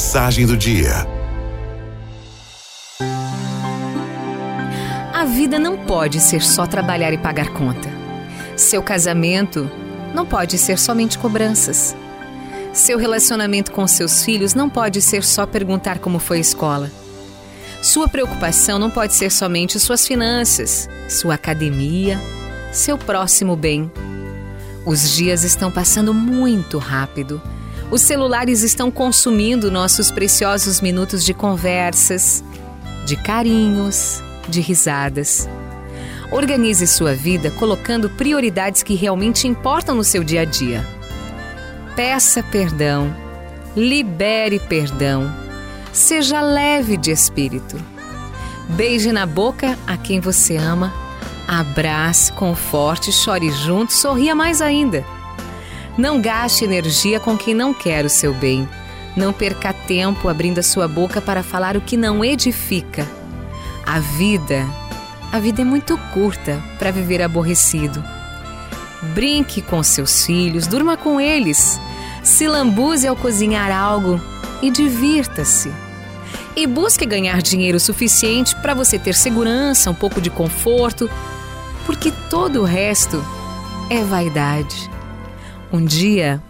Mensagem do dia. A vida não pode ser só trabalhar e pagar conta. Seu casamento não pode ser somente cobranças. Seu relacionamento com seus filhos não pode ser só perguntar como foi a escola. Sua preocupação não pode ser somente suas finanças, sua academia, seu próximo bem. Os dias estão passando muito rápido. Os celulares estão consumindo nossos preciosos minutos de conversas, de carinhos, de risadas. Organize sua vida colocando prioridades que realmente importam no seu dia a dia. Peça perdão, libere perdão, seja leve de espírito. Beije na boca a quem você ama, abrace, conforte, chore junto, sorria mais ainda. Não gaste energia com quem não quer o seu bem. Não perca tempo abrindo a sua boca para falar o que não edifica. A vida, a vida é muito curta para viver aborrecido. Brinque com seus filhos, durma com eles, se lambuze ao cozinhar algo e divirta-se. E busque ganhar dinheiro suficiente para você ter segurança, um pouco de conforto, porque todo o resto é vaidade. Um dia,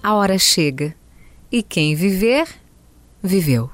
a hora chega e quem viver, viveu.